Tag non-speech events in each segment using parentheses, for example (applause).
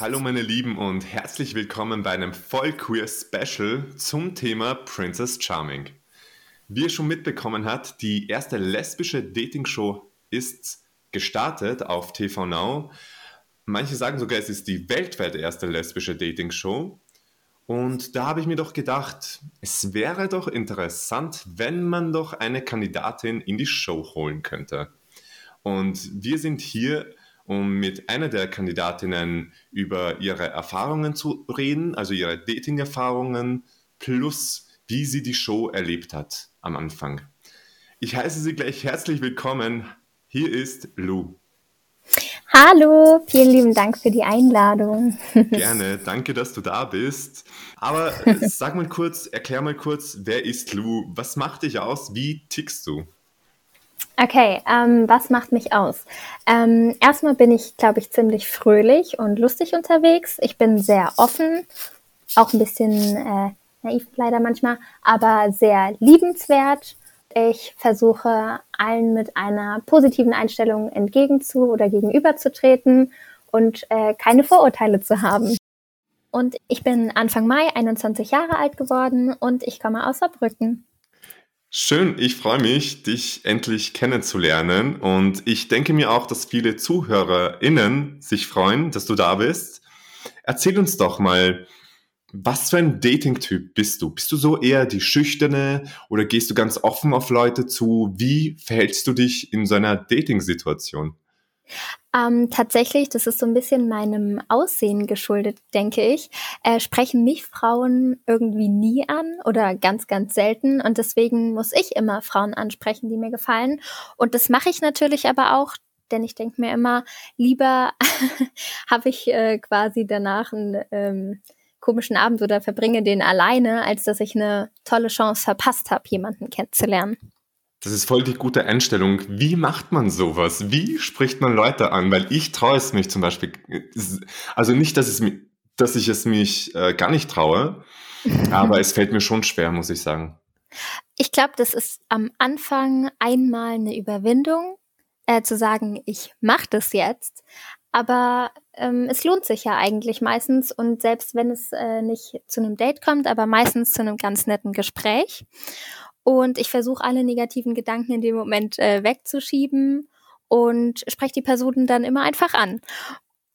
Hallo meine Lieben und herzlich willkommen bei einem voll queer Special zum Thema Princess Charming. Wie ihr schon mitbekommen habt, die erste lesbische Dating-Show ist gestartet auf TV Now. Manche sagen sogar, es ist die weltweit erste lesbische Dating-Show. Und da habe ich mir doch gedacht, es wäre doch interessant, wenn man doch eine Kandidatin in die Show holen könnte. Und wir sind hier, um mit einer der Kandidatinnen über ihre Erfahrungen zu reden, also ihre Dating-Erfahrungen, plus wie sie die Show erlebt hat am Anfang. Ich heiße Sie gleich herzlich willkommen. Hier ist Lou. Hallo, vielen lieben Dank für die Einladung. (laughs) Gerne, danke, dass du da bist. Aber (laughs) sag mal kurz, erklär mal kurz, wer ist Lou? Was macht dich aus? Wie tickst du? Okay, ähm, was macht mich aus? Ähm, erstmal bin ich, glaube ich, ziemlich fröhlich und lustig unterwegs. Ich bin sehr offen, auch ein bisschen äh, naiv leider manchmal, aber sehr liebenswert. Ich versuche allen mit einer positiven Einstellung entgegenzu oder gegenüberzutreten und äh, keine Vorurteile zu haben. Und ich bin Anfang Mai 21 Jahre alt geworden und ich komme aus Saarbrücken. Schön, ich freue mich, dich endlich kennenzulernen und ich denke mir auch, dass viele ZuhörerInnen sich freuen, dass du da bist. Erzähl uns doch mal, was für ein Dating-Typ bist du? Bist du so eher die Schüchterne oder gehst du ganz offen auf Leute zu? Wie verhältst du dich in so einer Dating-Situation? Ähm, tatsächlich, das ist so ein bisschen meinem Aussehen geschuldet, denke ich, äh, sprechen mich Frauen irgendwie nie an oder ganz, ganz selten. Und deswegen muss ich immer Frauen ansprechen, die mir gefallen. Und das mache ich natürlich aber auch, denn ich denke mir immer, lieber (laughs) habe ich äh, quasi danach ein ähm, komischen Abend oder verbringe den alleine, als dass ich eine tolle Chance verpasst habe, jemanden kennenzulernen. Das ist voll die gute Einstellung. Wie macht man sowas? Wie spricht man Leute an? Weil ich traue es mich zum Beispiel, also nicht, dass, es, dass ich es mich äh, gar nicht traue, (laughs) aber es fällt mir schon schwer, muss ich sagen. Ich glaube, das ist am Anfang einmal eine Überwindung, äh, zu sagen, ich mache das jetzt. Aber ähm, es lohnt sich ja eigentlich meistens und selbst wenn es äh, nicht zu einem Date kommt, aber meistens zu einem ganz netten Gespräch. Und ich versuche alle negativen Gedanken in dem Moment äh, wegzuschieben und spreche die Personen dann immer einfach an.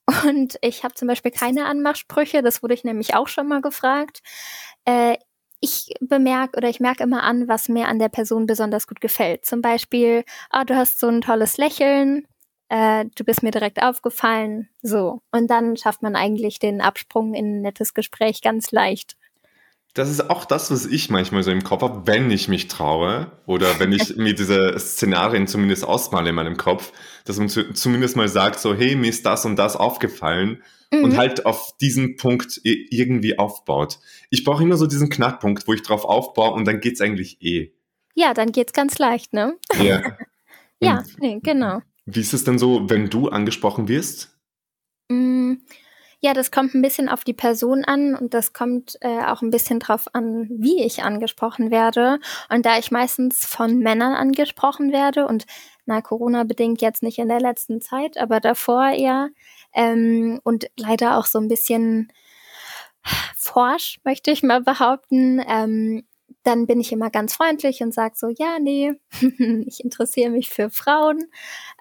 (laughs) Und ich habe zum Beispiel keine Anmachsprüche, das wurde ich nämlich auch schon mal gefragt. Äh, ich bemerke oder ich merke immer an, was mir an der Person besonders gut gefällt. Zum Beispiel, ah, du hast so ein tolles Lächeln, äh, du bist mir direkt aufgefallen, so. Und dann schafft man eigentlich den Absprung in ein nettes Gespräch ganz leicht. Das ist auch das, was ich manchmal so im Kopf habe, wenn ich mich traue oder wenn ich (laughs) mir diese Szenarien zumindest ausmale in meinem Kopf, dass man zu, zumindest mal sagt, so, hey, mir ist das und das aufgefallen mhm. und halt auf diesen Punkt irgendwie aufbaut. Ich brauche immer so diesen Knackpunkt, wo ich drauf aufbaue und dann geht's eigentlich eh. Ja, dann geht's ganz leicht, ne? Ja. (laughs) ja, nee, genau. Wie ist es denn so, wenn du angesprochen wirst? Mm, ja, das kommt ein bisschen auf die Person an und das kommt äh, auch ein bisschen drauf an, wie ich angesprochen werde. Und da ich meistens von Männern angesprochen werde und na, Corona bedingt jetzt nicht in der letzten Zeit, aber davor eher ähm, und leider auch so ein bisschen forsch, möchte ich mal behaupten, ähm, dann bin ich immer ganz freundlich und sage so, ja, nee, (laughs) ich interessiere mich für Frauen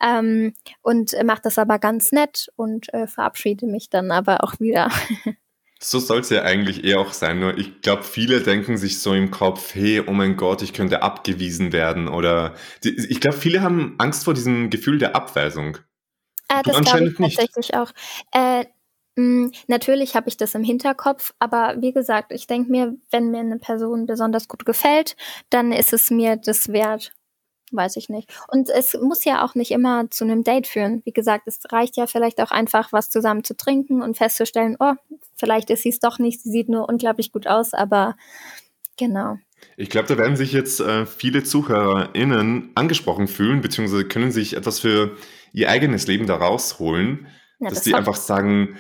ähm, und mache das aber ganz nett und äh, verabschiede mich dann aber auch wieder. (laughs) So soll es ja eigentlich eher auch sein. Nur ich glaube, viele denken sich so im Kopf, hey, oh mein Gott, ich könnte abgewiesen werden. Oder die, ich glaube, viele haben Angst vor diesem Gefühl der Abweisung. Äh, das glaube ich tatsächlich nicht. auch. Äh, natürlich habe ich das im Hinterkopf, aber wie gesagt, ich denke mir, wenn mir eine Person besonders gut gefällt, dann ist es mir das wert. Weiß ich nicht. Und es muss ja auch nicht immer zu einem Date führen. Wie gesagt, es reicht ja vielleicht auch einfach, was zusammen zu trinken und festzustellen, oh, vielleicht ist sie es doch nicht, sie sieht nur unglaublich gut aus, aber genau. Ich glaube, da werden sich jetzt äh, viele ZuhörerInnen angesprochen fühlen, beziehungsweise können sich etwas für ihr eigenes Leben da rausholen, ja, dass das die einfach sagen,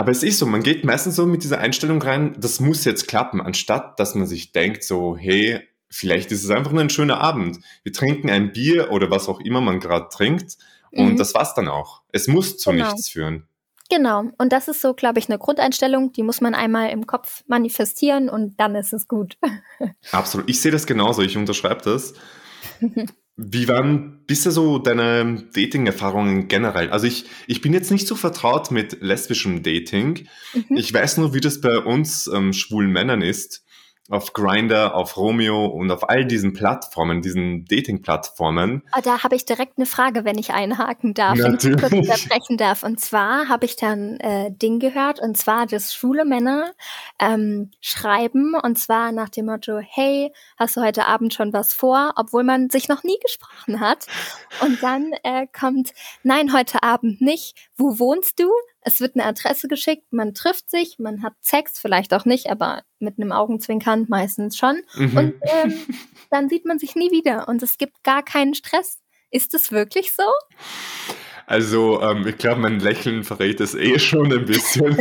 aber es ist so, man geht meistens so mit dieser Einstellung rein, das muss jetzt klappen, anstatt dass man sich denkt so, hey, vielleicht ist es einfach nur ein schöner Abend. Wir trinken ein Bier oder was auch immer man gerade trinkt und mhm. das war's dann auch. Es muss zu genau. nichts führen. Genau. Und das ist so, glaube ich, eine Grundeinstellung, die muss man einmal im Kopf manifestieren und dann ist es gut. (laughs) Absolut. Ich sehe das genauso. Ich unterschreibe das. (laughs) Wie waren bisher so deine Dating-Erfahrungen generell? Also ich, ich bin jetzt nicht so vertraut mit lesbischem Dating. Mhm. Ich weiß nur, wie das bei uns ähm, schwulen Männern ist auf Grinder, auf Romeo und auf all diesen Plattformen, diesen Dating-Plattformen. Oh, da habe ich direkt eine Frage, wenn ich einhaken darf, Natürlich. wenn ich kurz unterbrechen darf. Und zwar habe ich dann äh, Ding gehört, und zwar, dass schwule Männer ähm, schreiben, und zwar nach dem Motto, hey, hast du heute Abend schon was vor, obwohl man sich noch nie gesprochen hat. Und dann äh, kommt, nein, heute Abend nicht. Wo wohnst du? Es wird eine Adresse geschickt, man trifft sich, man hat Sex, vielleicht auch nicht, aber mit einem Augenzwinkern meistens schon. Mhm. Und ähm, (laughs) dann sieht man sich nie wieder und es gibt gar keinen Stress. Ist es wirklich so? Also, ähm, ich glaube, mein Lächeln verrät es eh schon ein bisschen.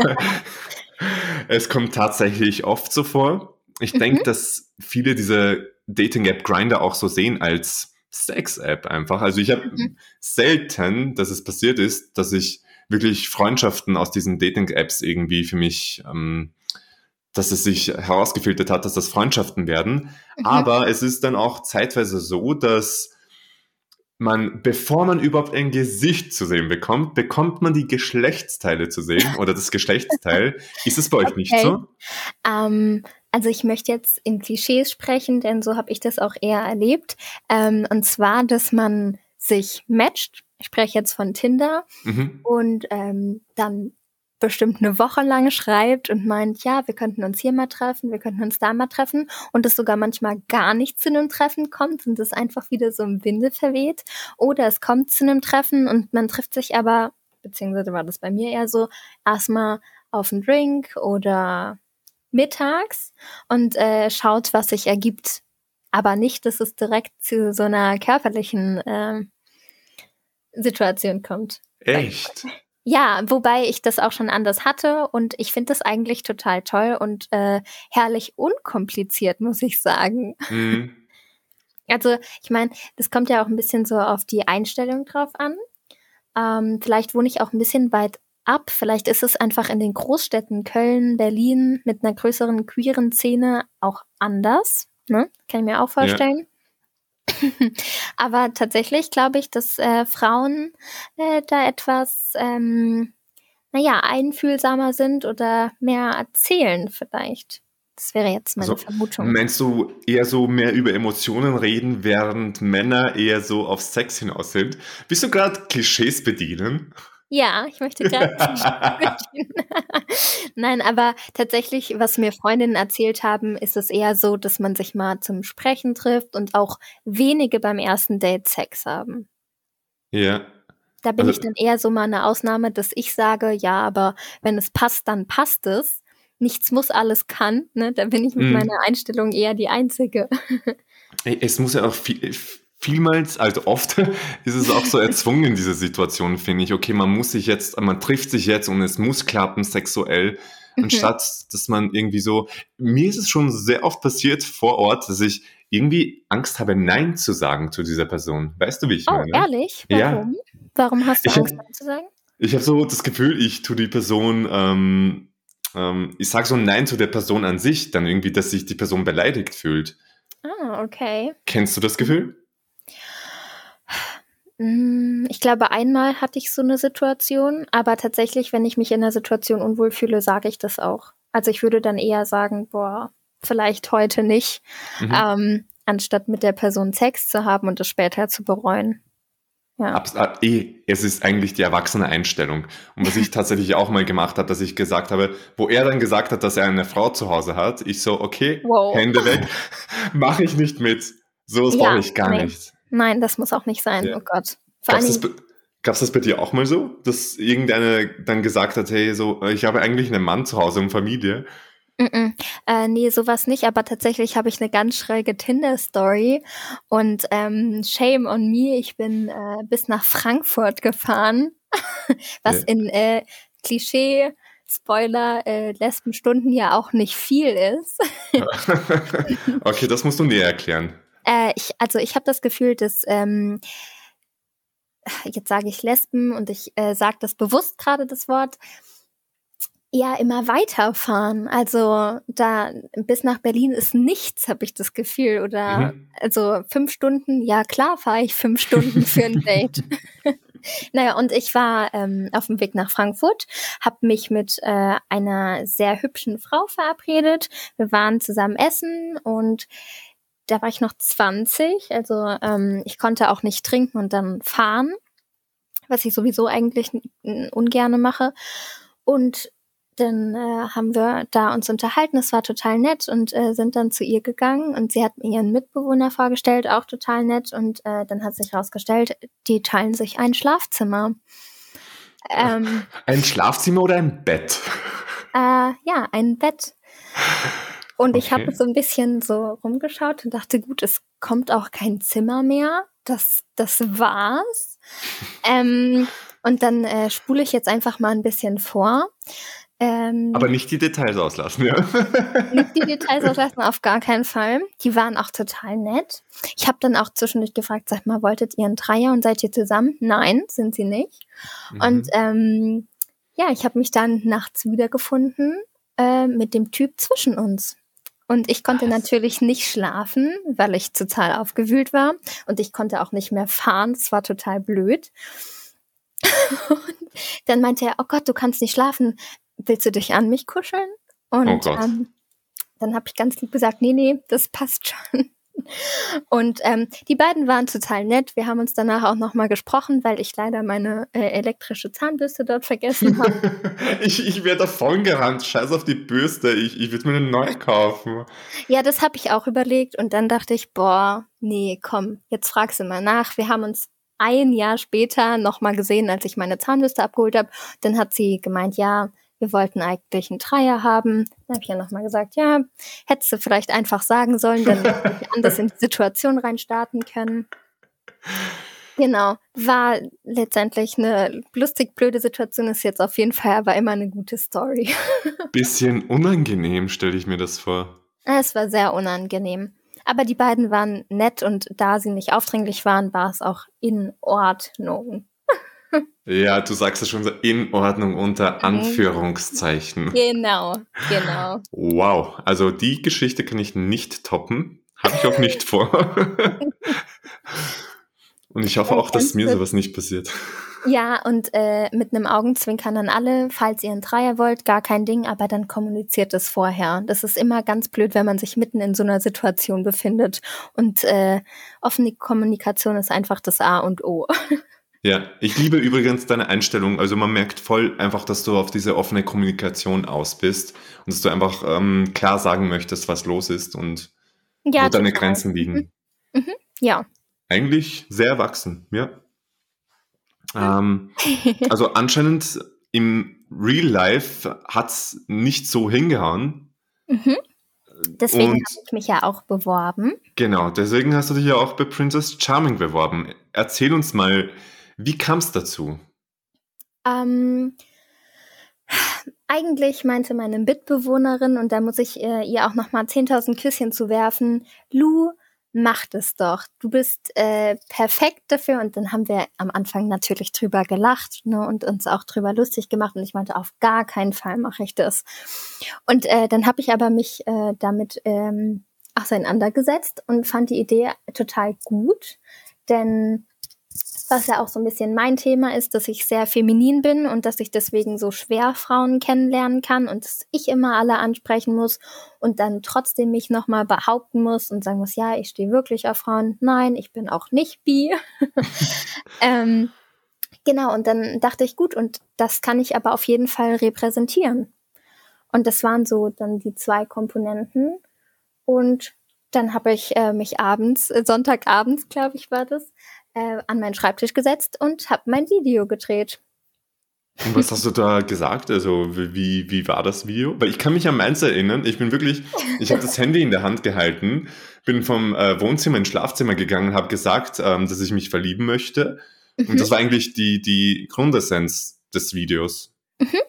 (laughs) es kommt tatsächlich oft so vor. Ich mhm. denke, dass viele diese Dating-App Grinder auch so sehen als Sex-App einfach. Also ich habe mhm. selten, dass es passiert ist, dass ich wirklich Freundschaften aus diesen Dating-Apps irgendwie für mich, ähm, dass es sich herausgefiltert hat, dass das Freundschaften werden. Mhm. Aber es ist dann auch zeitweise so, dass man, bevor man überhaupt ein Gesicht zu sehen bekommt, bekommt man die Geschlechtsteile zu sehen oder das (laughs) Geschlechtsteil. ist es bei euch okay. nicht so? Ähm, also ich möchte jetzt in Klischees sprechen, denn so habe ich das auch eher erlebt. Ähm, und zwar, dass man sich matcht ich spreche jetzt von Tinder mhm. und ähm, dann bestimmt eine Woche lang schreibt und meint, ja, wir könnten uns hier mal treffen, wir könnten uns da mal treffen und es sogar manchmal gar nicht zu einem Treffen kommt und es einfach wieder so im Winde verweht oder es kommt zu einem Treffen und man trifft sich aber, beziehungsweise war das bei mir eher so, erstmal auf einen Drink oder mittags und äh, schaut, was sich ergibt. Aber nicht, dass es direkt zu so einer körperlichen äh, Situation kommt. Echt? Ja, wobei ich das auch schon anders hatte und ich finde das eigentlich total toll und äh, herrlich unkompliziert, muss ich sagen. Mhm. (laughs) Also, ich meine, das kommt ja auch ein bisschen so auf die Einstellung drauf an. Ähm, vielleicht wohne ich auch ein bisschen weit ab. Vielleicht ist es einfach in den Großstädten Köln, Berlin mit einer größeren queeren Szene auch anders. Ne? Kann ich mir auch vorstellen. (laughs) Aber tatsächlich glaube ich, dass äh, Frauen äh, da etwas, ähm, naja, einfühlsamer sind oder mehr erzählen vielleicht. Das wäre jetzt meine also, Vermutung. Meinst du eher so mehr über Emotionen reden, während Männer eher so auf Sex hinaus sind? Bist du gerade Klischees bedienen? Ja, ich möchte gerade. (laughs) (laughs) Nein, aber tatsächlich, was mir Freundinnen erzählt haben, ist es eher so, dass man sich mal zum Sprechen trifft und auch wenige beim ersten Date Sex haben. Ja. Da bin also, ich dann eher so mal eine Ausnahme, dass ich sage, ja, aber wenn es passt, dann passt es. Nichts muss, alles kann. Ne? Da bin ich mit mhm. meiner Einstellung eher die Einzige. (laughs) Es muss ja auch viel, vielmals, also oft (laughs) ist es auch so erzwungen, diese Situation, finde ich. Okay, man muss sich jetzt, man trifft sich jetzt und es muss klappen sexuell, mhm. anstatt dass man irgendwie so, mir ist es schon sehr oft passiert vor Ort, dass ich irgendwie Angst habe, Nein zu sagen zu dieser Person. Weißt du, wie ich oh, meine? ehrlich? Warum? Ja. Warum hast du ich Angst, hab, Nein zu sagen? Ich habe so das Gefühl, ich tue die Person, ähm, ähm, ich sage so Nein zu der Person an sich, dann irgendwie, dass sich die Person beleidigt fühlt. Ah, okay. Kennst du das Gefühl? Mm, ich glaube, einmal hatte ich so eine Situation, aber tatsächlich, wenn ich mich in der Situation unwohl fühle, sage ich das auch. Also ich würde dann eher sagen, boah, vielleicht heute nicht, mhm. ähm, anstatt mit der Person Sex zu haben und es später zu bereuen. Ja. Abs eh, es ist eigentlich die erwachsene Einstellung. Und was ich (laughs) tatsächlich auch mal gemacht habe, dass ich gesagt habe, wo er dann gesagt hat, dass er eine Frau zu Hause hat, ich so, okay, wow. Hände weg, (laughs) mache ich nicht mit. So was ja, brauche ich gar nee. nicht. Nein, das muss auch nicht sein. Ja. Oh Gott. Gab es das, das bei dir auch mal so, dass irgendeine dann gesagt hat, hey, so, ich habe eigentlich einen Mann zu Hause und Familie? Mm -mm. Äh, nee, sowas nicht, aber tatsächlich habe ich eine ganz schräge Tinder-Story und ähm, shame on me, ich bin äh, bis nach Frankfurt gefahren, (laughs) was ja. in äh, Klischee Spoiler, äh, Lesbenstunden ja auch nicht viel ist. (laughs) okay, das musst du näher erklären. Äh, ich, also ich habe das Gefühl, dass ähm, jetzt sage ich Lesben und ich äh, sage das bewusst gerade das Wort, ja immer weiterfahren. Also da bis nach Berlin ist nichts, habe ich das Gefühl. Oder mhm. also fünf Stunden, ja klar fahre ich fünf Stunden für ein Date. (laughs) (laughs) naja, und ich war ähm, auf dem Weg nach Frankfurt, habe mich mit äh, einer sehr hübschen Frau verabredet. Wir waren zusammen essen und da war ich noch 20, also ähm, ich konnte auch nicht trinken und dann fahren, was ich sowieso eigentlich ungerne mache. Und dann äh, haben wir da uns unterhalten, es war total nett und äh, sind dann zu ihr gegangen und sie hat mir ihren Mitbewohner vorgestellt, auch total nett und äh, dann hat sich herausgestellt, die teilen sich ein Schlafzimmer. Ähm, ein Schlafzimmer oder ein Bett? Äh, ja, ein Bett. (laughs) Und okay. ich habe so ein bisschen so rumgeschaut und dachte, gut, es kommt auch kein Zimmer mehr. Das, das war's. (laughs) ähm, und dann äh, spule ich jetzt einfach mal ein bisschen vor. Ähm, Aber nicht die Details auslassen, ja. (laughs) Nicht die Details (laughs) auslassen, auf gar keinen Fall. Die waren auch total nett. Ich habe dann auch zwischendurch gefragt, sag mal, wolltet ihr einen Dreier und seid ihr zusammen? Nein, sind sie nicht. Mhm. Und ähm, ja, ich habe mich dann nachts wiedergefunden äh, mit dem Typ zwischen uns. Und ich konnte Was? natürlich nicht schlafen, weil ich total aufgewühlt war. Und ich konnte auch nicht mehr fahren. Das war total blöd. (laughs) und dann meinte er, oh Gott, du kannst nicht schlafen willst du dich an mich kuscheln? Und oh ähm, dann habe ich ganz lieb gesagt, nee, nee, das passt schon. Und ähm, die beiden waren total nett. Wir haben uns danach auch nochmal gesprochen, weil ich leider meine äh, elektrische Zahnbürste dort vergessen habe. (laughs) ich ich wäre davon gerannt. Scheiß auf die Bürste. Ich, ich würde mir eine neue kaufen. Ja, das habe ich auch überlegt. Und dann dachte ich, boah, nee, komm, jetzt fragst du mal nach. Wir haben uns ein Jahr später nochmal gesehen, als ich meine Zahnbürste abgeholt habe. Dann hat sie gemeint, ja, wir wollten eigentlich einen Dreier haben. Dann habe ich ja nochmal gesagt, ja, hättest du vielleicht einfach sagen sollen, dann hätte ich (laughs) anders in die Situation reinstarten können. Genau, war letztendlich eine lustig blöde Situation, ist jetzt auf jeden Fall aber immer eine gute Story. (laughs) Bisschen unangenehm, stelle ich mir das vor. Es war sehr unangenehm. Aber die beiden waren nett und da sie nicht aufdringlich waren, war es auch in Ordnung. Ja, du sagst es schon so in Ordnung unter mhm. Anführungszeichen. Genau, genau. Wow, also die Geschichte kann ich nicht toppen. Habe ich auch nicht vor. (laughs) und ich hoffe auch, dass mir sowas nicht passiert. Ja, und äh, mit einem Augenzwinkern an alle, falls ihr einen Dreier wollt, gar kein Ding, aber dann kommuniziert es vorher. Das ist immer ganz blöd, wenn man sich mitten in so einer Situation befindet. Und äh, offene Kommunikation ist einfach das A und O. (laughs) Ja, ich liebe übrigens deine Einstellung. Also man merkt voll einfach, dass du auf diese offene Kommunikation aus bist und dass du einfach ähm, klar sagen möchtest, was los ist und ja, wo deine Grenzen liegen. Mhm. Mhm. Ja. Eigentlich sehr erwachsen, ja. Ähm, (laughs) also anscheinend im Real Life hat es nicht so hingehauen. Mhm. Deswegen habe ich mich ja auch beworben. Genau, deswegen hast du dich ja auch bei Princess Charming beworben. Erzähl uns mal, wie kam es dazu? Ähm, eigentlich meinte meine Mitbewohnerin, und da muss ich äh, ihr auch nochmal 10.000 Küsschen zu werfen, Lu, mach das doch. Du bist äh, perfekt dafür. Und dann haben wir am Anfang natürlich drüber gelacht ne, und uns auch drüber lustig gemacht. Und ich meinte, auf gar keinen Fall mache ich das. Und äh, dann habe ich aber mich äh, damit ähm, auseinandergesetzt und fand die Idee total gut. Denn was ja auch so ein bisschen mein Thema ist, dass ich sehr feminin bin und dass ich deswegen so schwer Frauen kennenlernen kann und dass ich immer alle ansprechen muss und dann trotzdem mich nochmal behaupten muss und sagen muss, ja, ich stehe wirklich auf Frauen. Nein, ich bin auch nicht bi. (laughs) ähm, genau, und dann dachte ich, gut, und das kann ich aber auf jeden Fall repräsentieren. Und das waren so dann die zwei Komponenten. Und dann habe ich äh, mich abends, äh, Sonntagabends, glaube ich, war das, äh, an meinen Schreibtisch gesetzt und habe mein Video gedreht. Und was hast du da gesagt? Also wie, wie war das Video? Weil ich kann mich an meins erinnern. Ich bin wirklich, ich habe das Handy in der Hand gehalten, bin vom äh, Wohnzimmer ins Schlafzimmer gegangen, habe gesagt, ähm, dass ich mich verlieben möchte. Mhm. Und das war eigentlich die, die Grundessenz des Videos. Mhm.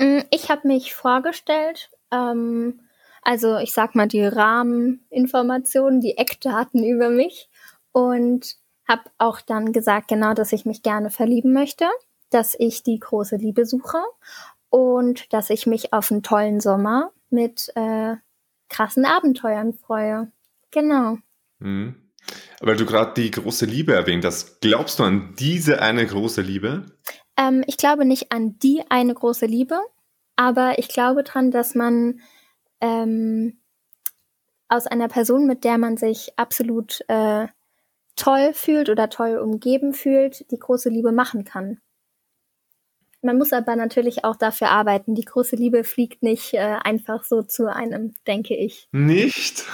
Mm, ich habe mich vorgestellt, ähm, also ich sag mal die Rahmeninformationen, die Eckdaten über mich und habe auch dann gesagt, genau, dass ich mich gerne verlieben möchte, dass ich die große Liebe suche und dass ich mich auf einen tollen Sommer mit äh, krassen Abenteuern freue. Genau. Mhm. Weil du gerade die große Liebe erwähnt hast, glaubst du an diese eine große Liebe? Ähm, ich glaube nicht an die eine große Liebe, aber ich glaube daran, dass man ähm, aus einer Person, mit der man sich absolut äh, toll fühlt oder toll umgeben fühlt, die große Liebe machen kann. Man muss aber natürlich auch dafür arbeiten. Die große Liebe fliegt nicht äh, einfach so zu einem, denke ich. Nicht?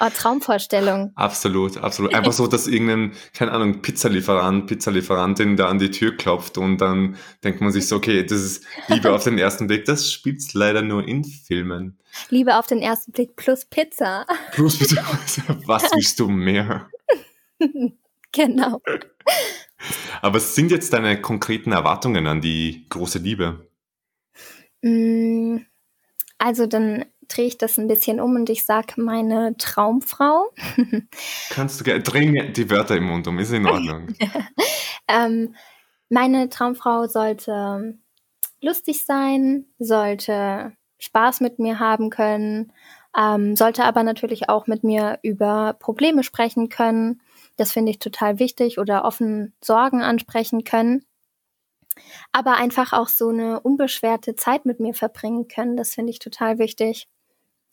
Oh, Traumvorstellung. Absolut, absolut. Einfach (laughs) so, dass irgendein, keine Ahnung, Pizzalieferant, Pizzalieferantin da an die Tür klopft und dann denkt man sich so, okay, das ist Liebe auf den ersten Blick. Das spielt es leider nur in Filmen. Liebe auf den ersten Blick plus Pizza. (laughs) Plus Pizza. Was willst du mehr? genau. Aber was sind jetzt deine konkreten Erwartungen an die große Liebe? Mm, also dann drehe ich das ein bisschen um und ich sage meine Traumfrau. (laughs) Kannst du gerne, dreh mir die Wörter im Mund um, ist in Ordnung. (laughs) ähm, meine Traumfrau sollte lustig sein, sollte Spaß mit mir haben können, ähm, sollte aber natürlich auch mit mir über Probleme sprechen können. Das finde ich total wichtig oder offen Sorgen ansprechen können. Aber einfach auch so eine unbeschwerte Zeit mit mir verbringen können. Das finde ich total wichtig.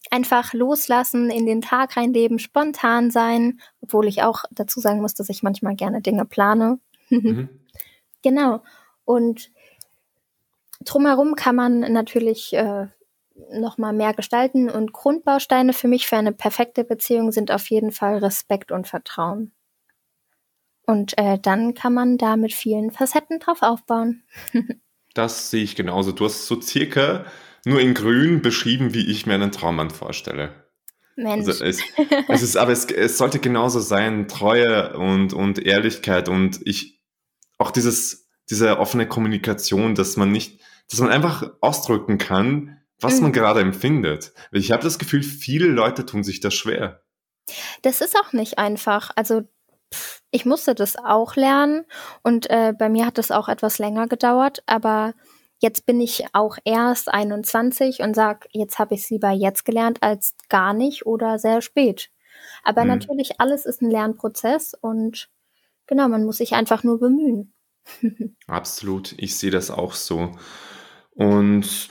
Einfach loslassen, in den Tag reinleben, spontan sein, obwohl ich auch dazu sagen muss, dass ich manchmal gerne Dinge plane. (laughs) Mhm. genau. Und drumherum kann man natürlich äh, noch mal mehr gestalten und Grundbausteine für mich für eine perfekte Beziehung sind auf jeden Fall Respekt und Vertrauen. Und äh, dann kann man da mit vielen Facetten drauf aufbauen. (laughs) das sehe ich genauso. Du hast so circa nur in Grün beschrieben, wie ich mir einen Traummann vorstelle. Mensch. Also es, es ist, aber es, es sollte genauso sein, Treue und, und Ehrlichkeit und ich, auch dieses, diese offene Kommunikation, dass man nicht, dass man einfach ausdrücken kann, was mhm. man gerade empfindet. Ich habe das Gefühl, viele Leute tun sich das schwer. Das ist auch nicht einfach. Also ich musste das auch lernen und äh, bei mir hat das auch etwas länger gedauert, aber jetzt bin ich auch erst 21 und sag, jetzt habe ich es lieber jetzt gelernt als gar nicht oder sehr spät. Aber mhm. natürlich, alles ist ein Lernprozess und genau, man muss sich einfach nur bemühen. (laughs) Absolut, ich sehe das auch so. Und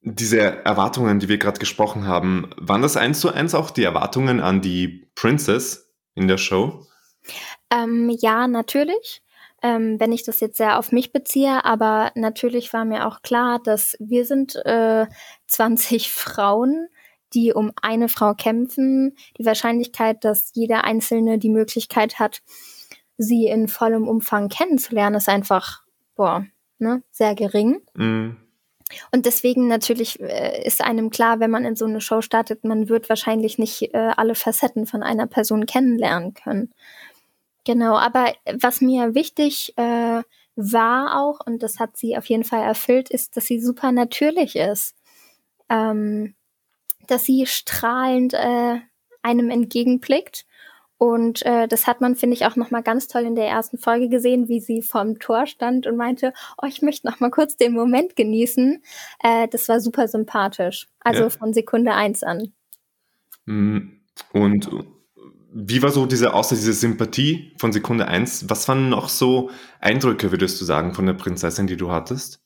diese Erwartungen, die wir gerade gesprochen haben, waren das eins zu eins auch die Erwartungen an die Princess in der Show? Ähm, ja, natürlich. Ähm, wenn ich das jetzt sehr auf mich beziehe, aber natürlich war mir auch klar, dass wir sind äh, (laughs) 20 Frauen, die um eine Frau kämpfen. Die Wahrscheinlichkeit, dass jeder Einzelne die Möglichkeit hat, sie in vollem Umfang kennenzulernen, ist einfach, boah, ne, sehr gering. Mm. Und deswegen natürlich äh, ist einem klar, wenn man in so eine Show startet, man wird wahrscheinlich nicht äh, alle Facetten von einer Person kennenlernen können. Genau, aber was mir wichtig äh, war auch, und das hat sie auf jeden Fall erfüllt, ist, dass sie super natürlich ist. Ähm, dass sie strahlend äh, einem entgegenblickt und äh, das hat man, finde ich, auch nochmal ganz toll in der ersten Folge gesehen, wie sie vorm Tor stand und meinte, oh, ich möchte nochmal kurz den Moment genießen. Äh, das war super sympathisch. Also ja. von Sekunde eins an. Mm, und wie war so diese, außer diese Sympathie von Sekunde eins, was waren noch so Eindrücke, würdest du sagen, von der Prinzessin, die du hattest?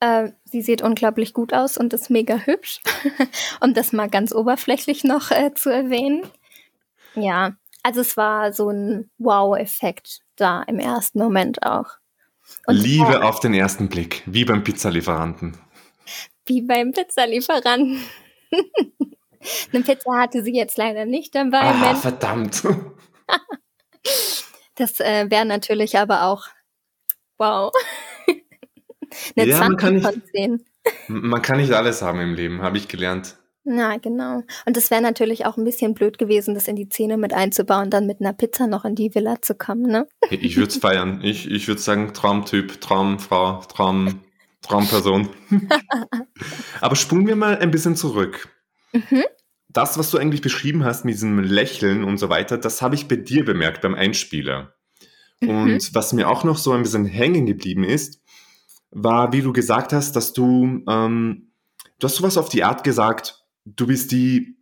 Äh, sie sieht unglaublich gut aus und ist mega hübsch. (laughs) um das mal ganz oberflächlich noch äh, zu erwähnen. Ja, also es war so ein Wow-Effekt da im ersten Moment auch. Und Liebe auf den ersten Blick, wie beim Pizzalieferanten. Wie beim Pizzalieferanten. (laughs) Eine Pizza hatte sie jetzt leider nicht dabei. Ah, verdammt. (laughs) das äh, wäre natürlich aber auch wow. (laughs) Eine ja, 20 von 10. Man kann nicht alles haben im Leben, habe ich gelernt. Na, genau. Und es wäre natürlich auch ein bisschen blöd gewesen, das in die Szene mit einzubauen, dann mit einer Pizza noch in die Villa zu kommen, ne? Ich würde es (laughs) feiern. Ich, ich würde sagen, Traumtyp, Traumfrau, Traum, Traumperson. Aber spulen wir mal ein bisschen zurück. Mhm. das, was du eigentlich beschrieben hast mit diesem Lächeln und so weiter, das habe ich bei dir bemerkt beim Einspieler. Mhm. Und was mir auch noch so ein bisschen hängen geblieben ist, war, wie du gesagt hast, dass du, ähm, du hast sowas auf die Art gesagt, du bist die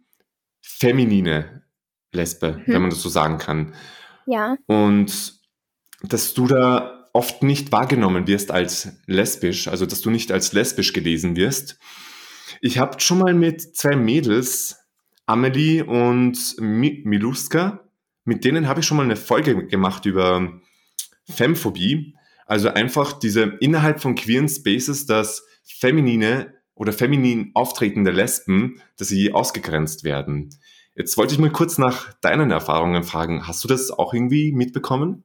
feminine Lesbe, mhm. wenn man das so sagen kann. Ja. Und dass du da oft nicht wahrgenommen wirst als lesbisch, also dass du nicht als lesbisch gelesen wirst. Ich habe schon mal mit zwei Mädels, Amelie und Miluska, mit denen habe ich schon mal eine Folge gemacht über Femphobie. Also einfach diese innerhalb von queeren Spaces, dass feminine oder feminin auftretende Lesben, dass sie ausgegrenzt werden. Jetzt wollte ich mal kurz nach deinen Erfahrungen fragen. Hast du das auch irgendwie mitbekommen?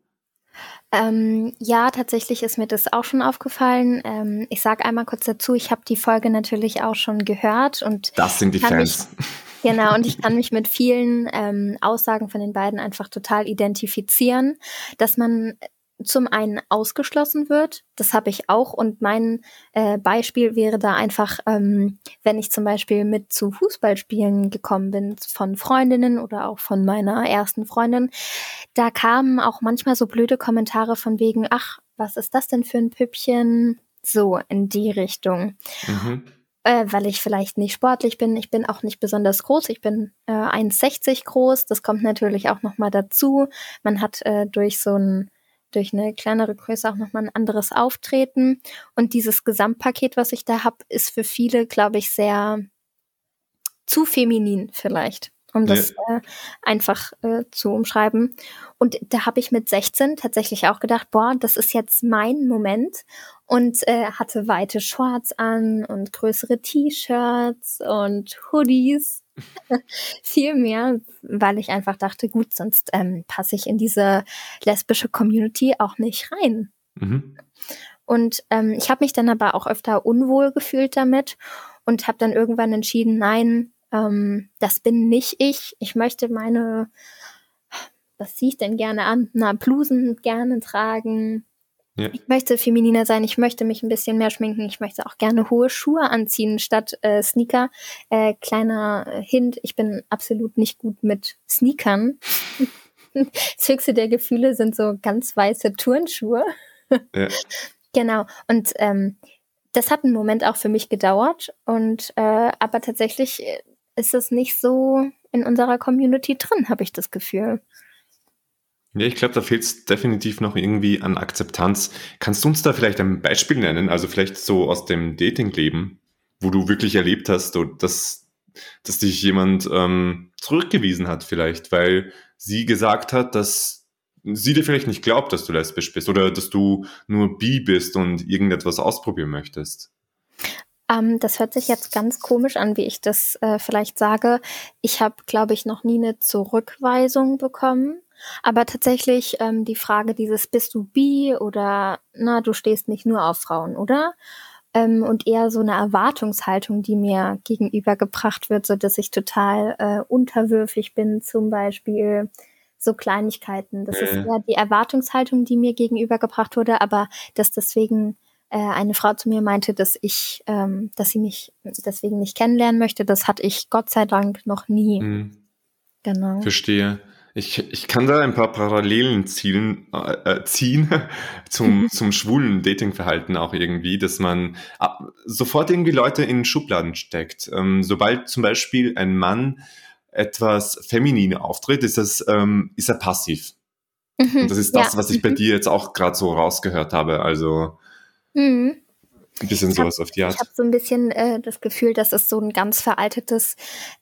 Ähm, ja, tatsächlich ist mir das auch schon aufgefallen. Ähm, ich sage einmal kurz dazu, ich habe die Folge natürlich auch schon gehört und das sind die Fans. Mich, (laughs) genau, und ich kann mich mit vielen ähm, Aussagen von den beiden einfach total identifizieren, dass man zum einen ausgeschlossen wird. Das habe ich auch. Und mein äh, Beispiel wäre da einfach, ähm, wenn ich zum Beispiel mit zu Fußballspielen gekommen bin von Freundinnen oder auch von meiner ersten Freundin, da kamen auch manchmal so blöde Kommentare von wegen, ach, was ist das denn für ein Püppchen? So in die Richtung. Mhm. Äh, weil ich vielleicht nicht sportlich bin. Ich bin auch nicht besonders groß. Ich bin äh, 1,60 groß. Das kommt natürlich auch nochmal dazu. Man hat äh, durch so ein durch eine kleinere Größe auch nochmal ein anderes Auftreten. Und dieses Gesamtpaket, was ich da habe, ist für viele, glaube ich, sehr zu feminin vielleicht, um das ja. äh, einfach äh, zu umschreiben. Und da habe ich mit 16 tatsächlich auch gedacht, boah, das ist jetzt mein Moment. Und äh, hatte weite Shorts an und größere T-Shirts und Hoodies viel mehr, weil ich einfach dachte, gut, sonst ähm, passe ich in diese lesbische Community auch nicht rein. Mhm. Und ähm, ich habe mich dann aber auch öfter unwohl gefühlt damit und habe dann irgendwann entschieden, nein, ähm, das bin nicht ich. Ich möchte meine, was ziehe ich denn gerne an? Na, Blusen gerne tragen, ja. Ich möchte femininer sein, ich möchte mich ein bisschen mehr schminken, ich möchte auch gerne hohe Schuhe anziehen statt äh, Sneaker. Äh, kleiner Hint, ich bin absolut nicht gut mit Sneakern. (laughs) das höchste der Gefühle sind so ganz weiße Turnschuhe. Ja. (laughs) Genau. Und ähm, das hat einen Moment auch für mich gedauert. Und äh, aber tatsächlich ist es nicht so in unserer Community drin, habe ich das Gefühl. Ja, ich glaube, da fehlt es definitiv noch irgendwie an Akzeptanz. Kannst du uns da vielleicht ein Beispiel nennen? Also vielleicht so aus dem Datingleben, wo du wirklich erlebt hast, dass, dass dich jemand ähm, zurückgewiesen hat vielleicht, weil sie gesagt hat, dass sie dir vielleicht nicht glaubt, dass du lesbisch bist oder dass du nur bi bist und irgendetwas ausprobieren möchtest. Ähm, das hört sich jetzt ganz komisch an, wie ich das äh, vielleicht sage. Ich habe, glaube ich, noch nie eine Zurückweisung bekommen. Aber tatsächlich ähm, die Frage dieses, bist du bi oder na, du stehst nicht nur auf Frauen, oder? Ähm, und eher so eine Erwartungshaltung, die mir gegenübergebracht wird, so dass ich total äh, unterwürfig bin, zum Beispiel so Kleinigkeiten. Das mhm. ist eher die Erwartungshaltung, die mir gegenübergebracht wurde, aber dass deswegen äh, eine Frau zu mir meinte, dass ich, ähm, dass sie mich deswegen nicht kennenlernen möchte, das hatte ich Gott sei Dank noch nie. Mhm. Genau. Verstehe. Ich, ich kann da ein paar Parallelen ziehen, äh, ziehen (laughs) zum, zum schwulen Datingverhalten auch irgendwie, dass man ab, sofort irgendwie Leute in Schubladen steckt. Ähm, sobald zum Beispiel ein Mann etwas feminin auftritt, ist, das, ähm, ist er passiv. Mhm, Und das ist das, ja. was ich bei mhm. dir jetzt auch gerade so rausgehört habe. Also mhm. Ein bisschen sowas auf die Art. Ich habe so ein bisschen äh, das Gefühl, dass es so ein ganz veraltetes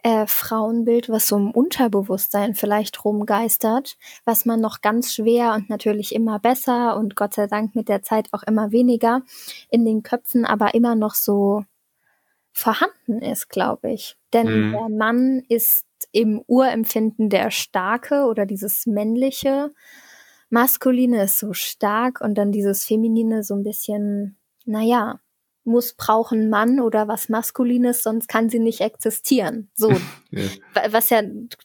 äh, Frauenbild, was so im Unterbewusstsein vielleicht rumgeistert, was man noch ganz schwer und natürlich immer besser und Gott sei Dank mit der Zeit auch immer weniger in den Köpfen, aber immer noch so vorhanden ist, glaube ich. Denn mhm. der Mann ist im Urempfinden der Starke oder dieses männliche. Maskuline ist so stark und dann dieses Feminine so ein bisschen naja, muss brauchen Mann oder was Maskulines, sonst kann sie nicht existieren. So, (laughs) ja. was ja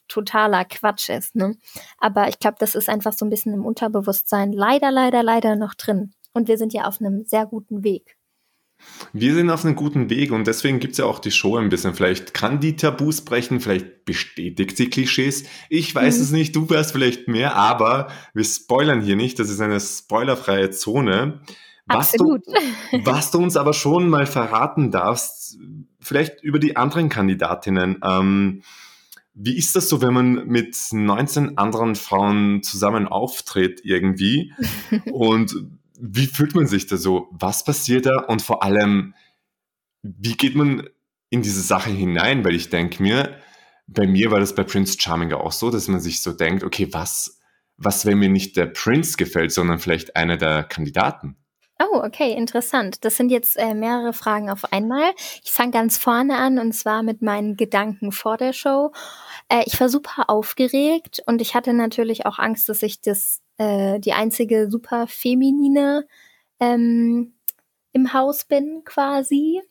totaler Quatsch ist. Ne? Aber ich glaube, das ist einfach so ein bisschen im Unterbewusstsein leider, leider, leider noch drin. Und wir sind ja auf einem sehr guten Weg. Wir sind auf einem guten Weg und deswegen gibt es ja auch die Show ein bisschen. Vielleicht kann die Tabus brechen, vielleicht bestätigt sie Klischees. Ich weiß mhm. es nicht, du weißt vielleicht mehr, aber wir spoilern hier nicht. Das ist eine spoilerfreie Zone. Was Absolut. Du, (laughs) was du uns aber schon mal verraten darfst, vielleicht über die anderen Kandidatinnen. Ähm, wie ist das so, wenn man mit 19 anderen Frauen zusammen auftritt irgendwie? (laughs) und wie fühlt man sich da so? Was passiert da? Und vor allem, wie geht man in diese Sache hinein? Weil ich denke mir, bei mir war das bei Prince Charming auch so, dass man sich so denkt, okay, was, was, wenn mir nicht der Prince gefällt, sondern vielleicht einer der Kandidaten? Oh, okay, interessant. Das sind jetzt äh, mehrere Fragen auf einmal. Ich fange ganz vorne an und zwar mit meinen Gedanken vor der Show. Äh, ich war super aufgeregt und ich hatte natürlich auch Angst, dass ich das äh, die einzige super feminine ähm, im Haus bin quasi.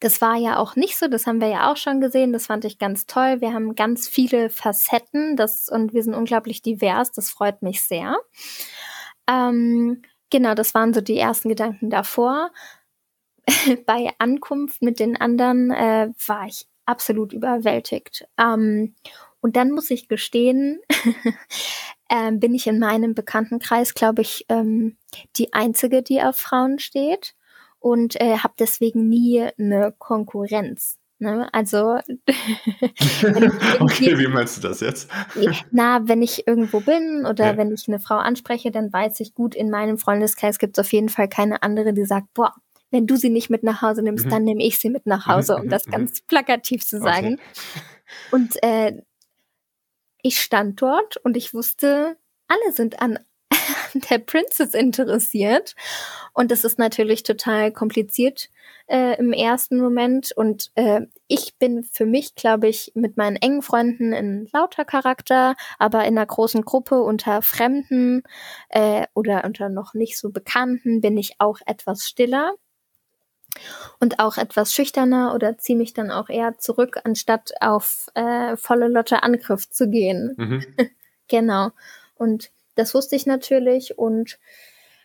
Das war ja auch nicht so, das haben wir ja auch schon gesehen, das fand ich ganz toll. Wir haben ganz viele Facetten das, und wir sind unglaublich divers, das freut mich sehr. Ähm, genau, das waren so die ersten Gedanken davor. (laughs) Bei Ankunft mit den anderen äh, war ich absolut überwältigt. Ähm, und dann muss ich gestehen, (laughs) ähm, bin ich in meinem Bekanntenkreis, glaube ich, ähm, die einzige, die auf Frauen steht und äh, habe deswegen nie eine Konkurrenz. Ne? Also (laughs) (laughs) okay, wie meinst du das jetzt? Na, wenn ich irgendwo bin oder ja. wenn ich eine Frau anspreche, dann weiß ich gut, in meinem Freundeskreis gibt es auf jeden Fall keine andere, die sagt, boah, wenn du sie nicht mit nach Hause nimmst, mhm. dann nehme ich sie mit nach Hause, um das ganz plakativ zu sagen. Okay. Und äh, ich stand dort und ich wusste, alle sind an (laughs) der Princess interessiert. Und das ist natürlich total kompliziert äh, im ersten Moment. Und äh, ich bin für mich, glaube ich, mit meinen engen Freunden ein lauter Charakter, aber in einer großen Gruppe unter Fremden äh, oder unter noch nicht so Bekannten bin ich auch etwas stiller und auch etwas schüchterner oder ziehe mich dann auch eher zurück, anstatt auf äh, volle Lotte Angriff zu gehen. Mhm. (laughs) genau. Und das wusste ich natürlich und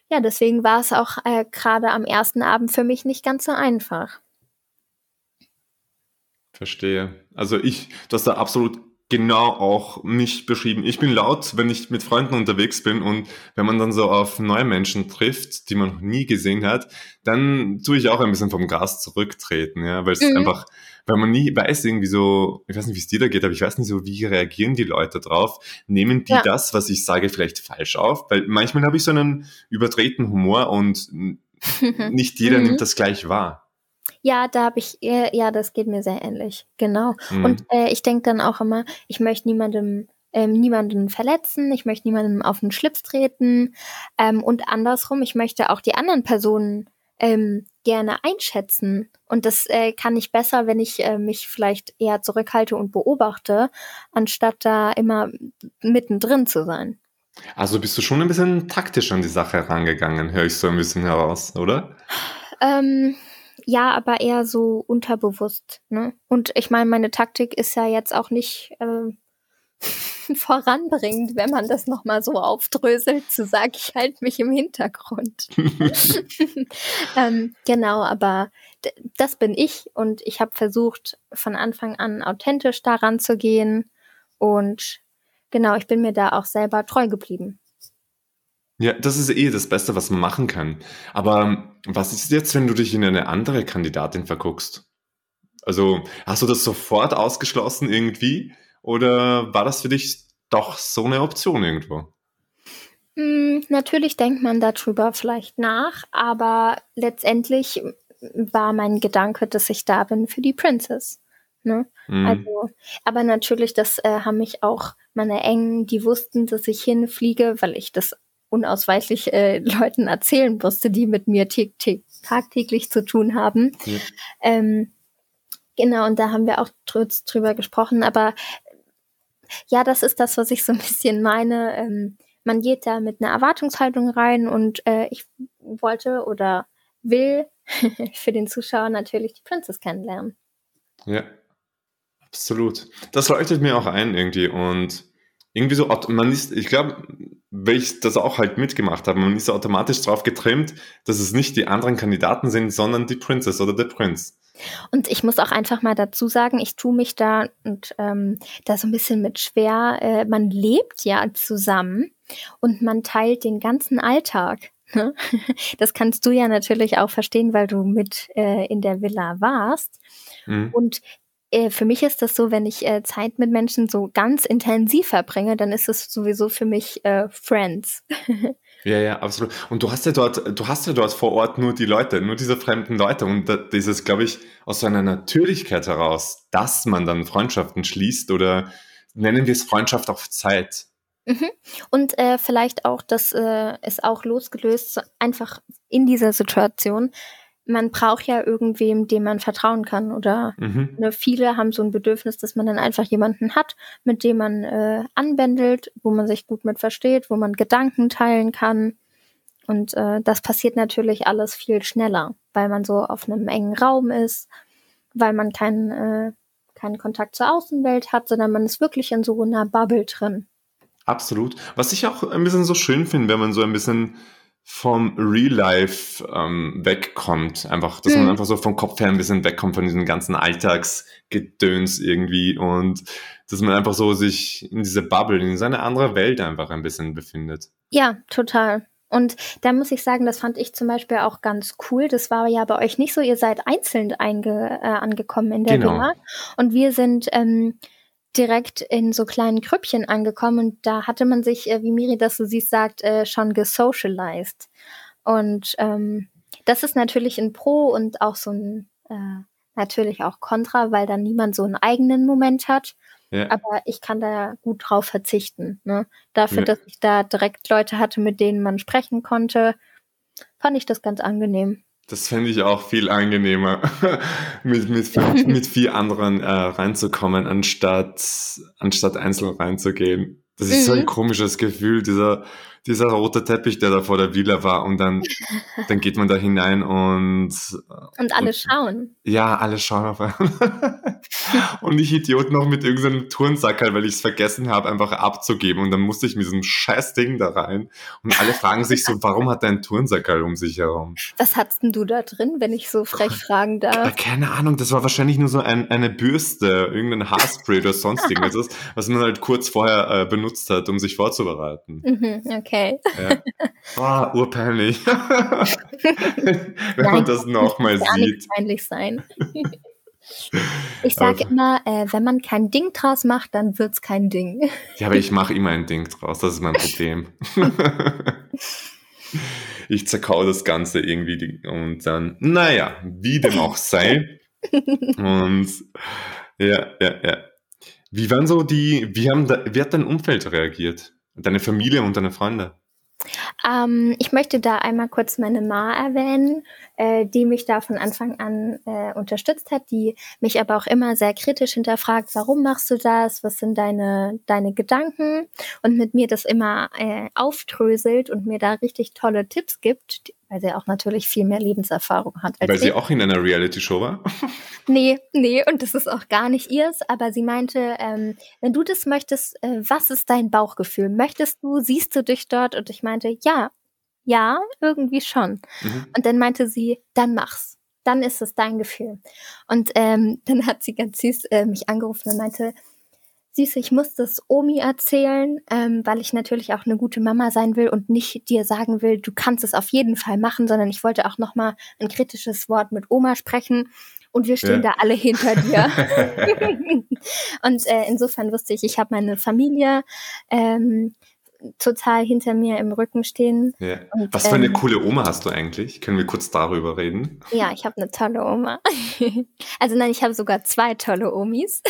ja, deswegen war es auch äh, gerade am ersten Abend für mich nicht ganz so einfach. Verstehe. Also ich, du hast da absolut genau auch mich beschrieben. Ich bin laut, wenn ich mit Freunden unterwegs bin und wenn man dann so auf neue Menschen trifft, die man noch nie gesehen hat, dann tue ich auch ein bisschen vom Gas zurücktreten, ja, weil es mhm. einfach, weil man nie weiß irgendwie so, ich weiß nicht, wie es dir da geht, aber ich weiß nicht so, wie reagieren die Leute drauf? Nehmen die ja. das, was ich sage, vielleicht falsch auf? Weil manchmal habe ich so einen überdrehten Humor und (laughs) nicht jeder mhm. nimmt das gleich wahr. Ja, da habe ich, äh, ja, das geht mir sehr ähnlich, genau. Mhm. Und äh, ich denke dann auch immer, ich möchte niemandem ähm, niemanden verletzen, ich möchte niemandem auf den Schlips treten ähm, und andersrum, ich möchte auch die anderen Personen ähm, gerne einschätzen. Und das äh, kann ich besser, wenn ich äh, mich vielleicht eher zurückhalte und beobachte, anstatt da immer mittendrin zu sein. Also bist du schon ein bisschen taktisch an die Sache herangegangen, höre ich so ein bisschen heraus, oder? Ähm, ja, aber eher so unterbewusst. Ne? Und ich meine, meine Taktik ist ja jetzt auch nicht äh, (laughs) voranbringend, wenn man das nochmal so aufdröselt, zu sagen, ich halte mich im Hintergrund. (laughs) (laughs) ähm, genau, aber das bin ich und ich habe versucht, von Anfang an authentisch daran zu gehen und genau, ich bin mir da auch selber treu geblieben. Ja, das ist eh das Beste, was man machen kann. Aber ähm, was ist jetzt, wenn du dich in eine andere Kandidatin verguckst? Also hast du das sofort ausgeschlossen irgendwie? Oder war das für dich doch so eine Option irgendwo? Hm, natürlich denkt man darüber vielleicht nach, aber letztendlich war mein Gedanke, dass ich da bin für die Princess. Ne? Mhm. Also, aber natürlich, das äh, haben mich auch meine Engen, die wussten, dass ich hinfliege, weil ich das unausweichlich äh, (laughs) Leuten erzählen musste, die mit mir tagtäglich zu tun haben. Ja. Ähm, genau, und da haben wir auch drüber gesprochen, aber ja, das ist das, was ich so ein bisschen meine. Ähm, man geht da mit einer Erwartungshaltung rein und äh, ich wollte oder will (laughs) für den Zuschauer natürlich die Princess kennenlernen. Ja, absolut. Das leuchtet mir auch ein irgendwie und irgendwie so, man ist, ich glaube, weil ich das auch halt mitgemacht habe, man ist automatisch darauf getrimmt, dass es nicht die anderen Kandidaten sind, sondern die Princess oder der Prinz. Und ich muss auch einfach mal dazu sagen, ich tue mich da und ähm, da so ein bisschen mit schwer. Äh, man lebt ja zusammen und man teilt den ganzen Alltag. Ne? (laughs) Das kannst du ja natürlich auch verstehen, weil du mit äh, in der Villa warst. Mhm. Und für mich ist das so, wenn ich äh, Zeit mit Menschen so ganz intensiv verbringe, dann ist es sowieso für mich äh, Friends. (laughs) Ja, ja, absolut. Und du hast ja dort, du hast ja dort vor Ort nur die Leute, nur diese fremden Leute. Und das ist, glaube ich, aus so einer Natürlichkeit heraus, dass man dann Freundschaften schließt oder nennen wir es Freundschaft auf Zeit. Mhm. Und äh, vielleicht auch, das äh, ist auch losgelöst, einfach in dieser Situation. Man braucht ja irgendwem, dem man vertrauen kann. Oder mhm. ne, viele haben so ein Bedürfnis, dass man dann einfach jemanden hat, mit dem man äh, anbändelt, wo man sich gut mit versteht, wo man Gedanken teilen kann. Und äh, das passiert natürlich alles viel schneller, weil man so auf einem engen Raum ist, weil man keinen, äh, keinen Kontakt zur Außenwelt hat, sondern man ist wirklich in so einer Bubble drin. Absolut. Was ich auch ein bisschen so schön finde, wenn man so ein bisschen vom Real Life ähm, wegkommt. Einfach, dass mhm. man einfach so vom Kopf her ein bisschen wegkommt von diesem ganzen Alltagsgedöns irgendwie und dass man einfach so sich in diese Bubble, in seine andere Welt einfach ein bisschen befindet. Ja, total. Und da muss ich sagen, das fand ich zum Beispiel auch ganz cool. Das war ja bei euch nicht so. Ihr seid einzeln einge, äh, angekommen in der genau. Villa. Und wir sind ähm, direkt in so kleinen Krüppchen angekommen und da hatte man sich, äh, wie Miri das so siehst, sagt, äh, schon gesocialized. Und ähm, das ist natürlich ein Pro und auch so ein äh, natürlich auch Contra, weil dann niemand so einen eigenen Moment hat. Ja. Aber ich kann da gut drauf verzichten. Ne? Dafür, ja. dass ich da direkt Leute hatte, mit denen man sprechen konnte, fand ich das ganz angenehm. Das fände ich auch viel angenehmer, (laughs) mit, mit, (laughs) mit vier anderen äh, reinzukommen, anstatt, anstatt einzeln reinzugehen. Das ist mhm. so ein mhm. komisches Gefühl, dieser, dieser rote Teppich, der da vor der Villa war und dann, (laughs) dann geht man da hinein und und alle und, schauen. Ja, alle schauen auf einen. (laughs) und ich Idiot noch mit irgendeinem Turnsackerl, weil ich es vergessen habe, einfach abzugeben und dann musste ich mit diesem scheiß Ding da rein und alle fragen sich so, (laughs) warum hat er ein Turnsackerl um sich herum? Was hattest denn du da drin, wenn ich so frech fragen darf? Keine Ahnung, das war wahrscheinlich nur so ein, eine Bürste, irgendein Haarspray oder sonst irgendwas, was man halt kurz vorher äh, benutzt hat, um sich vorzubereiten. Mhm, okay. Okay. Ja. Oh, urpeinlich. (laughs) Wenn Nein, man das nochmal sieht. Nicht peinlich sein. (laughs) Ich sage immer, äh, wenn man kein Ding draus macht, dann wird es kein Ding. (laughs) Ja, aber ich mache immer ein Ding draus, das ist mein Problem. ich zerkau das Ganze irgendwie und dann, naja, wie dem auch sei. Und ja, ja, ja. Wie waren so die, wie, haben da, wie hat dein Umfeld reagiert? Deine Familie und deine Freunde? Ähm, ich möchte da einmal kurz meine Ma erwähnen, äh, die mich da von Anfang an äh, unterstützt hat, die mich aber auch immer sehr kritisch hinterfragt, warum machst du das, was sind deine, deine Gedanken und mit mir das immer äh, auftröselt und mir da richtig tolle Tipps gibt, weil sie auch natürlich viel mehr Lebenserfahrung hat. Als weil sie ich. auch in einer Reality-Show war? (laughs) nee, nee, und das ist auch gar nicht ihrs, aber sie meinte, ähm, wenn du das möchtest, äh, was ist dein Bauchgefühl? Möchtest du, siehst du dich dort? Und ich meinte, ja, ja, irgendwie schon. Mhm. Und dann meinte sie, dann mach's. Dann ist es dein Gefühl. Und ähm, (laughs) dann hat sie ganz süß äh, mich angerufen und meinte, Siehst du, ich muss das Omi erzählen, ähm, weil ich natürlich auch eine gute Mama sein will und nicht dir sagen will, du kannst es auf jeden Fall machen, sondern ich wollte auch noch mal ein kritisches Wort mit Oma sprechen und wir stehen ja. da alle hinter dir. (laughs) (laughs) und äh, insofern wusste ich, ich habe meine Familie ähm, total hinter mir im Rücken stehen. Ja. Und, Was für eine ähm, coole Oma hast du eigentlich? Können wir kurz darüber reden? Ja, ich habe eine tolle Oma. (laughs) also nein, ich habe sogar zwei tolle Omis.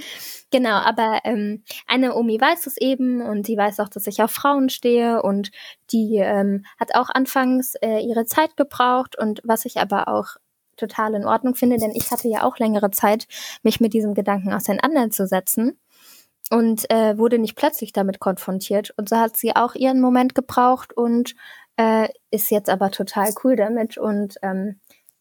(laughs) genau, aber ähm, eine Omi weiß es eben und die weiß auch, dass ich auf Frauen stehe und die ähm, hat auch anfangs äh, ihre Zeit gebraucht und was ich aber auch total in Ordnung finde, denn ich hatte ja auch längere Zeit, mich mit diesem Gedanken auseinanderzusetzen und äh, wurde nicht plötzlich damit konfrontiert. Und so hat sie auch ihren Moment gebraucht und äh, ist jetzt aber total cool damit. Und ähm,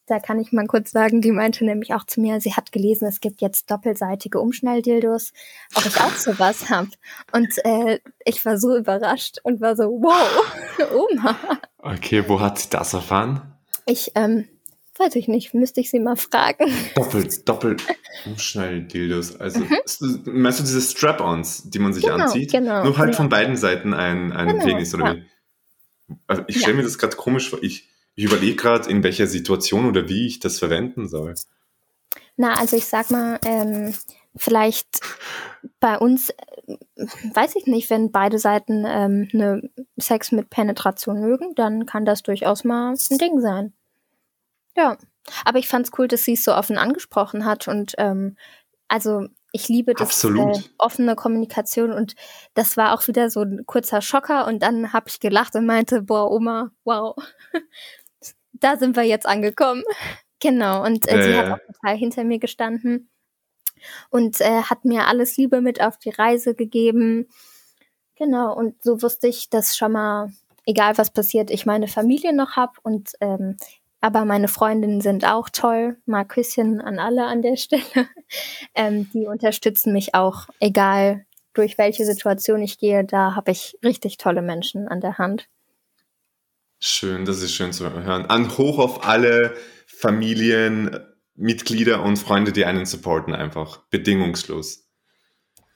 Da kann ich mal kurz sagen, die meinte nämlich auch zu mir, sie hat gelesen, es gibt jetzt doppelseitige Umschnalldildos, ob ich auch sowas habe. Und äh, ich war so überrascht und war so, wow, (laughs) Oma. Okay, wo hat sie das erfahren? Ich, ähm, weiß ich nicht, müsste ich sie mal fragen. (laughs) Doppelt, doppelt Umschnalldildos. Also, mhm. meinst du diese Strap-Ons, die man sich genau, anzieht? Genau. Nur halt genau. von beiden Seiten ein, ein Genau, Penis, oder ja. wie? Also ich stelle Ja. mir das gerade komisch vor. Ich, ich überlege gerade, in welcher Situation oder wie ich das verwenden soll. Na, also ich sag mal, ähm, vielleicht bei uns, äh, weiß ich nicht, wenn beide Seiten ähm, ne Sex mit Penetration mögen, dann kann das durchaus mal ein Ding sein. Ja, aber ich fand's cool, dass sie es so offen angesprochen hat und ähm, also ich liebe das. Äh, offene Kommunikation und das war auch wieder so ein kurzer Schocker und dann habe ich gelacht und meinte, boah, Oma, wow, (laughs) da sind wir jetzt angekommen. (laughs) Genau, und äh, Ja, sie hat auch total hinter mir gestanden und äh, hat mir alles Liebe mit auf die Reise gegeben. Genau, und so wusste ich, dass schon mal, egal was passiert, ich meine Familie noch hab und ähm, aber meine Freundinnen sind auch toll. Mal Küsschen an alle an der Stelle. (laughs) ähm, die unterstützen mich auch, egal durch welche Situation ich gehe. Da habe ich richtig tolle Menschen an der Hand. Schön, das ist schön zu hören. An hoch auf alle Familienmitglieder und Freunde, die einen supporten, einfach bedingungslos.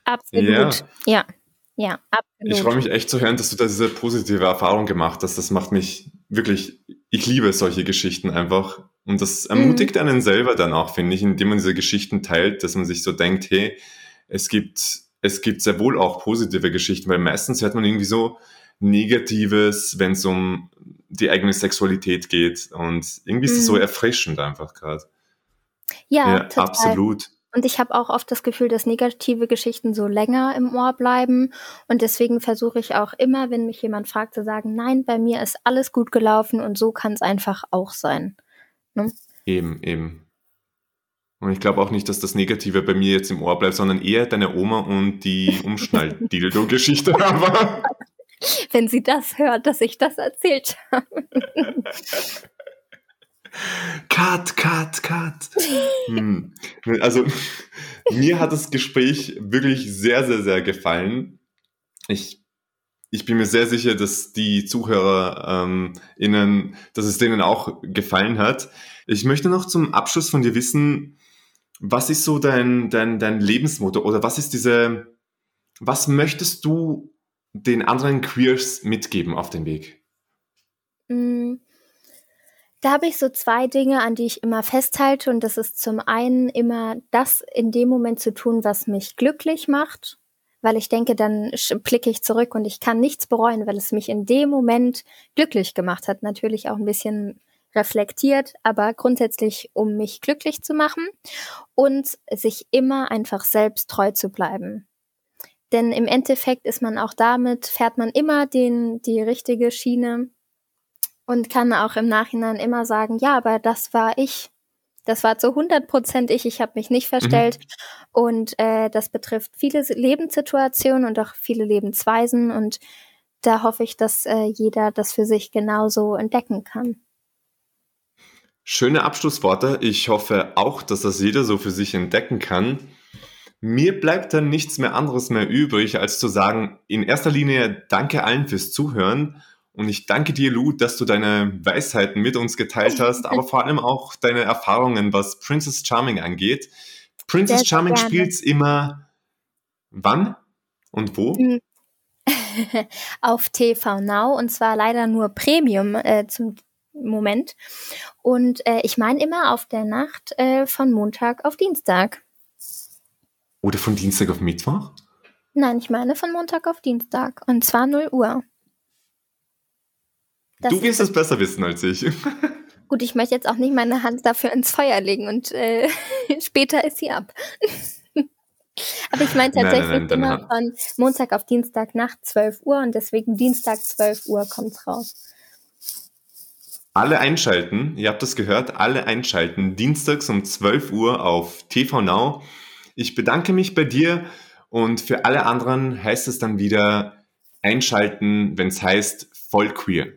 Absolut. Ja, ja, absolut. Ich freue mich echt zu hören, dass du da diese positive Erfahrung gemacht hast. Das macht mich wirklich, ich liebe solche Geschichten einfach. Und das ermutigt einen selber dann auch, finde ich, indem man diese Geschichten teilt, dass man sich so denkt, hey, es gibt, es gibt sehr wohl auch positive Geschichten, weil meistens hört man irgendwie so Negatives, wenn es um die eigene Sexualität geht. Und irgendwie ist es so Mhm. erfrischend einfach gerade. ja, Ja, total. absolut. Und ich habe auch oft das Gefühl, dass negative Geschichten so länger im Ohr bleiben. Und deswegen versuche ich auch immer, wenn mich jemand fragt, zu sagen, nein, bei mir ist alles gut gelaufen und so kann es einfach auch sein. Ne? Eben, eben. Und ich glaube auch nicht, dass das Negative bei mir jetzt im Ohr bleibt, sondern eher deine Oma und die (laughs) Umschnall-Dildo-Geschichte. (laughs) Wenn sie das hört, dass ich das erzählt habe. (laughs) cut, cut, cut. Hm. Also mir hat das Gespräch wirklich sehr, sehr, sehr gefallen. Ich, ich bin mir sehr sicher, dass die Zuhörer ähm, dass es denen auch gefallen hat. Ich möchte noch zum Abschluss von dir wissen, was ist so dein, dein, dein Lebensmotto oder was ist diese, was möchtest du den anderen Queers mitgeben auf den Weg? Mm, Da habe ich so zwei Dinge, an die ich immer festhalte. Und das ist zum einen immer das in dem Moment zu tun, was mich glücklich macht. Weil ich denke, dann blicke ich zurück und ich kann nichts bereuen, weil es mich in dem Moment glücklich gemacht hat. Natürlich auch ein bisschen reflektiert, aber grundsätzlich, um mich glücklich zu machen und sich immer einfach selbst treu zu bleiben. Denn im Endeffekt ist man auch damit, fährt man immer den, die richtige Schiene und kann auch im Nachhinein immer sagen, ja, aber das war ich. Das war zu 100 Prozent ich. Ich habe mich nicht verstellt. Und äh, das betrifft viele Lebenssituationen und auch viele Lebensweisen. Und da hoffe ich, dass äh, jeder das für sich genauso entdecken kann. Schöne Abschlussworte. Ich hoffe auch, dass das jeder so für sich entdecken kann. Mir bleibt dann nichts mehr anderes mehr übrig, als zu sagen, in erster Linie danke allen fürs Zuhören. Und ich danke dir, Lou, dass du deine Weisheiten mit uns geteilt hast, (laughs) aber vor allem auch deine Erfahrungen, was Princess Charming angeht. Princess Sehr, Charming gerne. spielt's immer wann und wo? Mhm. (laughs) Auf TV Now und zwar leider nur Premium äh, zum Moment. Und äh, ich meine immer auf der Nacht äh, von Montag auf Dienstag. Oder von Dienstag auf Mittwoch? Nein, ich meine von Montag auf Dienstag. Und zwar 0 Uhr. Du wirst es besser wissen als ich. (laughs) Gut, ich möchte jetzt auch nicht meine Hand dafür ins Feuer legen und äh, (laughs) später ist sie ab. (laughs) Aber ich meine Nein, nein, tatsächlich nein, deine immer von Montag auf Dienstag nach 12 Uhr und deswegen Dienstag 12 Uhr kommt's raus. Alle einschalten, ihr habt das gehört, alle einschalten, dienstags um 12 Uhr auf TV Now. Ich bedanke mich bei dir und für alle anderen heißt es dann wieder einschalten, wenn es heißt voll queer.